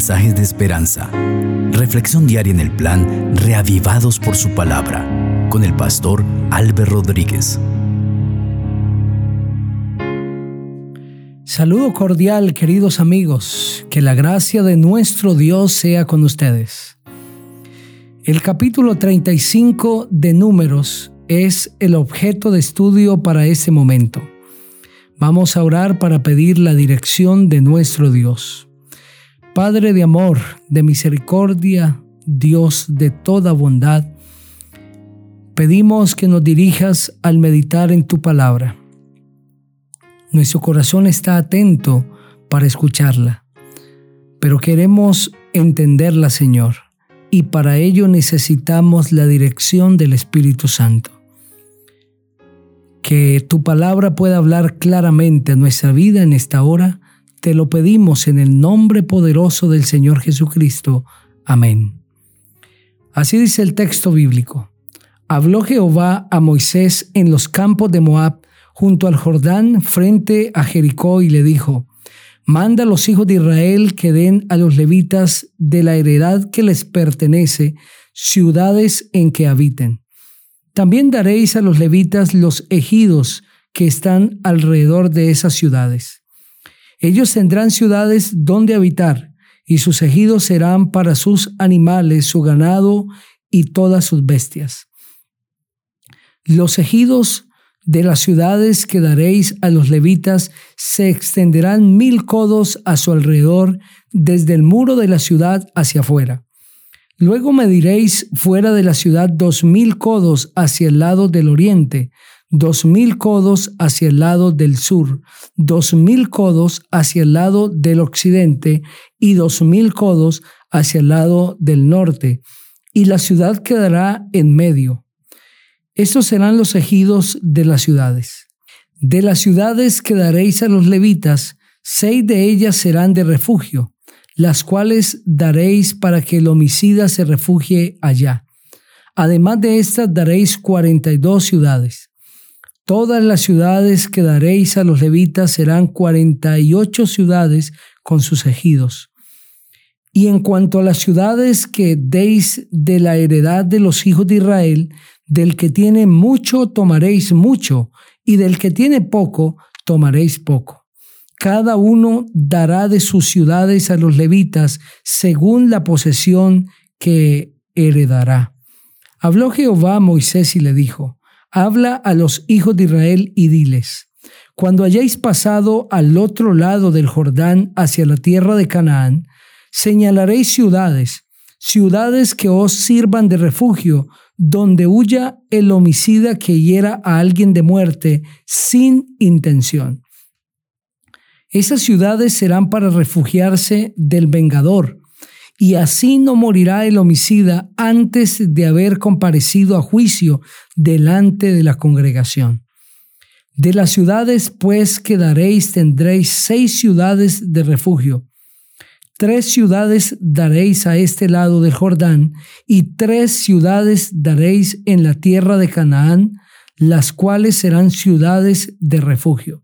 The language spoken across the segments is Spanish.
mensajes de esperanza. Reflexión diaria en el plan Reavivados por su palabra con el pastor Álvaro Rodríguez. Saludo cordial, queridos amigos. Que la gracia de nuestro Dios sea con ustedes. El capítulo 35 de Números es el objeto de estudio para este momento. Vamos a orar para pedir la dirección de nuestro Dios. Padre de amor, de misericordia, Dios de toda bondad, pedimos que nos dirijas al meditar en tu palabra. Nuestro corazón está atento para escucharla, pero queremos entenderla, Señor, y para ello necesitamos la dirección del Espíritu Santo que tu palabra pueda hablar claramente a nuestra vida en esta hora, te lo pedimos en el nombre poderoso del Señor Jesucristo. Amén. Así dice el texto bíblico. Habló Jehová a Moisés en los campos de Moab, junto al Jordán, frente a Jericó, y le dijo, Manda a los hijos de Israel que den a los levitas de la heredad que les pertenece ciudades en que habiten también daréis a los levitas los ejidos que están alrededor de esas ciudades. Ellos tendrán ciudades donde habitar, y sus ejidos serán para sus animales, su ganado y todas sus bestias. Los ejidos de las ciudades que daréis a los levitas se extenderán mil codos a su alrededor, desde el muro de la ciudad hacia afuera. Luego mediréis fuera de la ciudad dos mil codos hacia el lado del oriente, dos mil codos hacia el lado del sur, dos mil codos hacia el lado del occidente y dos mil codos hacia el lado del norte, y la ciudad quedará en medio. Estos serán los ejidos de las ciudades. De las ciudades que daréis a los levitas, seis de ellas serán de refugio las cuales daréis para que el homicida se refugie allá. Además de estas daréis cuarenta y dos ciudades. Todas las ciudades que daréis a los levitas serán cuarenta y ocho ciudades con sus ejidos. Y en cuanto a las ciudades que deis de la heredad de los hijos de Israel, del que tiene mucho tomaréis mucho, y del que tiene poco tomaréis poco cada uno dará de sus ciudades a los levitas según la posesión que heredará. Habló Jehová a Moisés y le dijo, Habla a los hijos de Israel y diles, Cuando hayáis pasado al otro lado del Jordán hacia la tierra de Canaán, señalaréis ciudades, ciudades que os sirvan de refugio, donde huya el homicida que hiera a alguien de muerte sin intención. Esas ciudades serán para refugiarse del vengador, y así no morirá el homicida antes de haber comparecido a juicio delante de la congregación. De las ciudades, pues, que daréis, tendréis seis ciudades de refugio. Tres ciudades daréis a este lado del Jordán, y tres ciudades daréis en la tierra de Canaán, las cuales serán ciudades de refugio.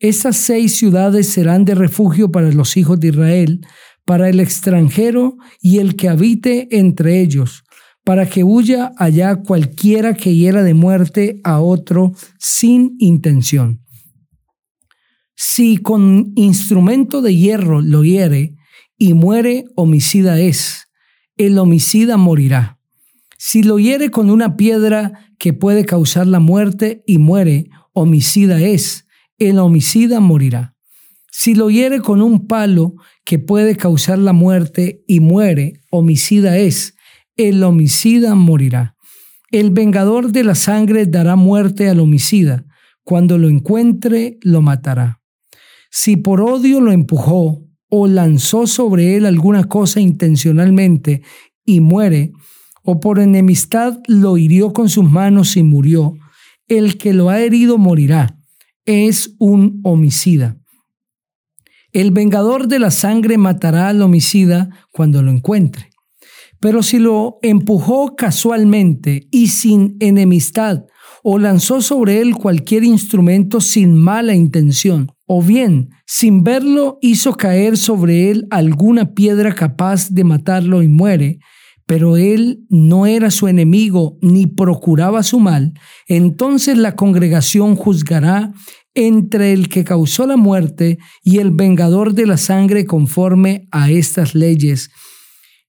Esas seis ciudades serán de refugio para los hijos de Israel, para el extranjero y el que habite entre ellos, para que huya allá cualquiera que hiera de muerte a otro sin intención. Si con instrumento de hierro lo hiere y muere, homicida es, el homicida morirá. Si lo hiere con una piedra que puede causar la muerte y muere, homicida es, el homicida morirá. Si lo hiere con un palo que puede causar la muerte y muere, homicida es, el homicida morirá. El vengador de la sangre dará muerte al homicida, cuando lo encuentre lo matará. Si por odio lo empujó o lanzó sobre él alguna cosa intencionalmente y muere, o por enemistad lo hirió con sus manos y murió, el que lo ha herido morirá es un homicida. El vengador de la sangre matará al homicida cuando lo encuentre. Pero si lo empujó casualmente y sin enemistad, o lanzó sobre él cualquier instrumento sin mala intención, o bien, sin verlo, hizo caer sobre él alguna piedra capaz de matarlo y muere, pero él no era su enemigo ni procuraba su mal, entonces la congregación juzgará entre el que causó la muerte y el vengador de la sangre conforme a estas leyes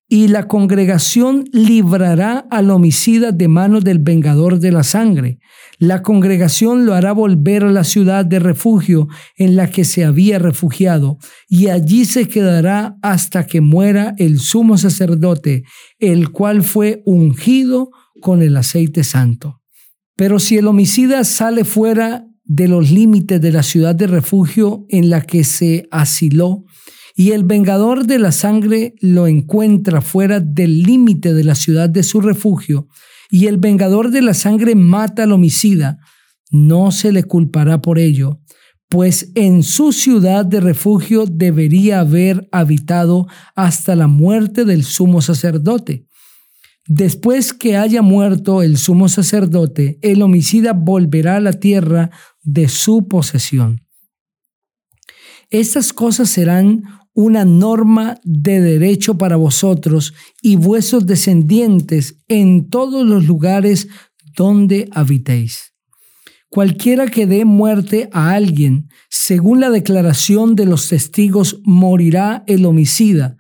y la congregación librará al homicida de manos del vengador de la sangre. La congregación lo hará volver a la ciudad de refugio en la que se había refugiado, y allí se quedará hasta que muera el sumo sacerdote, el cual fue ungido con el aceite santo. Pero si el homicida sale fuera de los límites de la ciudad de refugio en la que se asiló, y el vengador de la sangre lo encuentra fuera del límite de la ciudad de su refugio, y el vengador de la sangre mata al homicida, no se le culpará por ello, pues en su ciudad de refugio debería haber habitado hasta la muerte del sumo sacerdote. Después que haya muerto el sumo sacerdote, el homicida volverá a la tierra de su posesión. Estas cosas serán una norma de derecho para vosotros y vuestros descendientes en todos los lugares donde habitéis. Cualquiera que dé muerte a alguien, según la declaración de los testigos, morirá el homicida,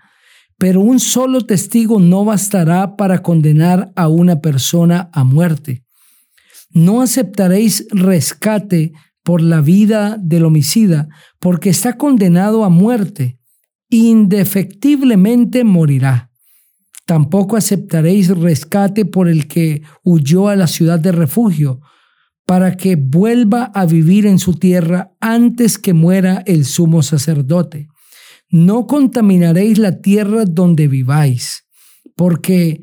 pero un solo testigo no bastará para condenar a una persona a muerte. No aceptaréis rescate por la vida del homicida, porque está condenado a muerte indefectiblemente morirá. Tampoco aceptaréis rescate por el que huyó a la ciudad de refugio, para que vuelva a vivir en su tierra antes que muera el sumo sacerdote. No contaminaréis la tierra donde viváis, porque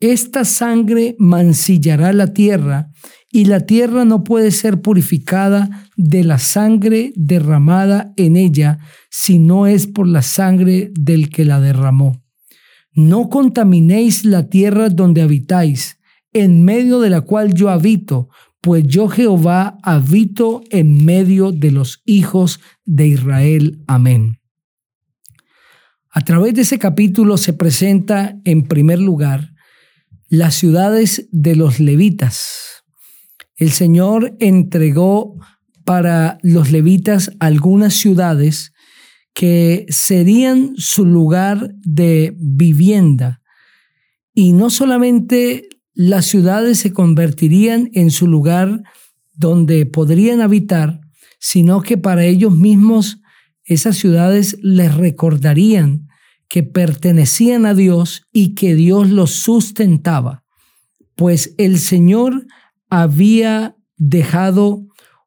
esta sangre mancillará la tierra y la tierra no puede ser purificada de la sangre derramada en ella si no es por la sangre del que la derramó. No contaminéis la tierra donde habitáis, en medio de la cual yo habito, pues yo Jehová habito en medio de los hijos de Israel. Amén. A través de ese capítulo se presenta en primer lugar las ciudades de los levitas, el Señor entregó para los levitas algunas ciudades que serían su lugar de vivienda. Y no solamente las ciudades se convertirían en su lugar donde podrían habitar, sino que para ellos mismos esas ciudades les recordarían que pertenecían a Dios y que Dios los sustentaba, pues el Señor había dejado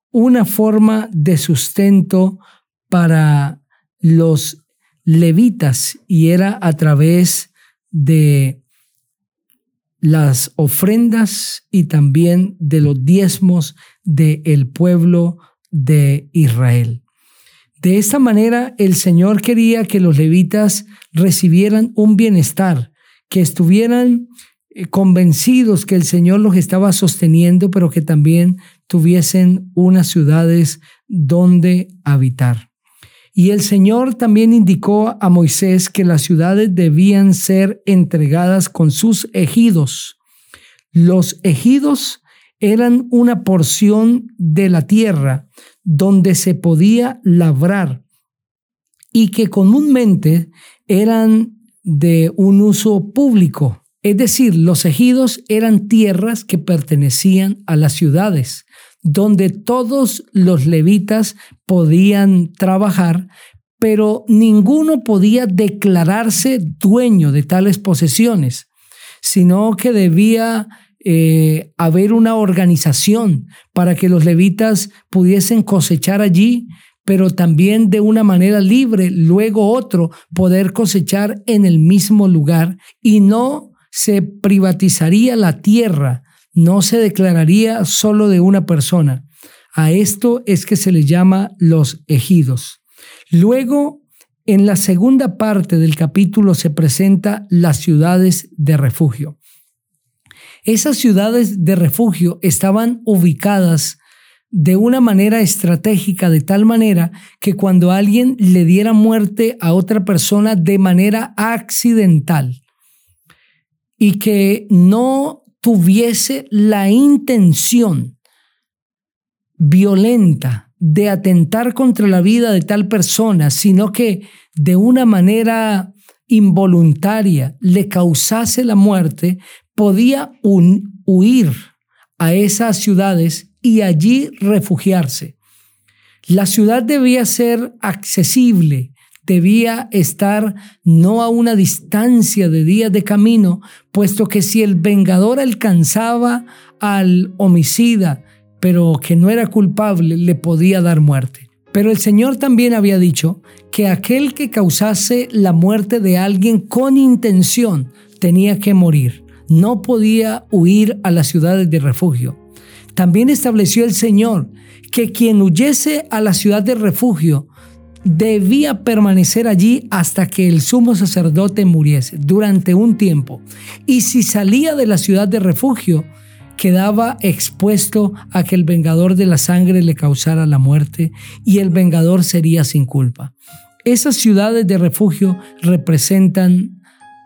una forma de sustento para los levitas y era a través de las ofrendas y también de los diezmos del pueblo de Israel. De esta manera el Señor quería que los levitas recibieran un bienestar, que estuvieran eh, convencidos que el Señor los estaba sosteniendo, pero que también tuviesen unas ciudades donde habitar. Y el Señor también indicó a Moisés que las ciudades debían ser entregadas con sus ejidos. Los ejidos eran una porción de la tierra donde se podía labrar y que comúnmente eran de un uso público. Es decir, los ejidos eran tierras que pertenecían a las ciudades, donde todos los levitas podían trabajar, pero ninguno podía declararse dueño de tales posesiones, sino que debía eh, haber una organización para que los levitas pudiesen cosechar allí, pero también de una manera libre, luego otro poder cosechar en el mismo lugar y no se privatizaría la tierra, no se declararía solo de una persona. A esto es que se le llama los ejidos. Luego, en la segunda parte del capítulo se presenta las ciudades de refugio. Esas ciudades de refugio estaban ubicadas de una manera estratégica, de tal manera que cuando alguien le diera muerte a otra persona de manera accidental y que no tuviese la intención violenta de atentar contra la vida de tal persona, sino que de una manera involuntaria le causase la muerte, podía huir a esas ciudades y allí refugiarse. La ciudad debía ser accesible, debía estar no a una distancia de días de camino, puesto que si el vengador alcanzaba al homicida, pero que no era culpable, le podía dar muerte. Pero el Señor también había dicho que aquel que causase la muerte de alguien con intención tenía que morir. No podía huir a las ciudades de refugio. También estableció el Señor que quien huyese a la ciudad de refugio debía permanecer allí hasta que el sumo sacerdote muriese durante un tiempo. Y si salía de la ciudad de refugio, quedaba expuesto a que el vengador de la sangre le causara la muerte y el vengador sería sin culpa. Esas ciudades de refugio representan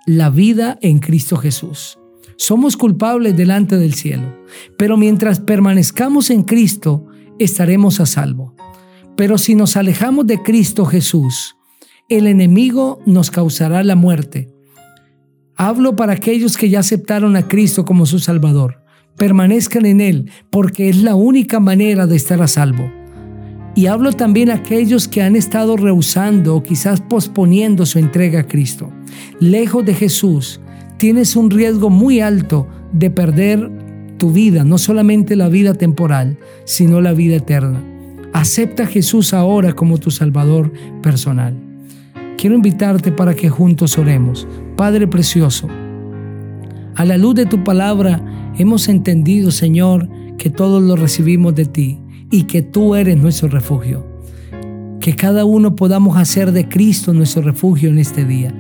la vida en Cristo Jesús. Somos culpables delante del cielo, pero mientras permanezcamos en Cristo, estaremos a salvo. Pero si nos alejamos de Cristo Jesús, el enemigo nos causará la muerte. Hablo para aquellos que ya aceptaron a Cristo como su Salvador permanezcan en Él, porque es la única manera de estar a salvo. Y hablo también a aquellos que han estado rehusando o quizás posponiendo su entrega a Cristo. Lejos de Jesús, tienes un riesgo muy alto de perder tu vida, no solamente la vida temporal, sino la vida eterna. Acepta a Jesús ahora como tu Salvador personal. Quiero invitarte para que juntos oremos. Padre Precioso, a la luz de tu palabra, Hemos entendido, Señor, que todos lo recibimos de ti y que tú eres nuestro refugio. Que cada uno podamos hacer de Cristo nuestro refugio en este día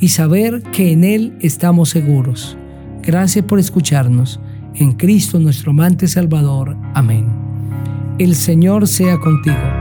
y saber que en Él estamos seguros. Gracias por escucharnos. En Cristo nuestro amante Salvador. Amén. El Señor sea contigo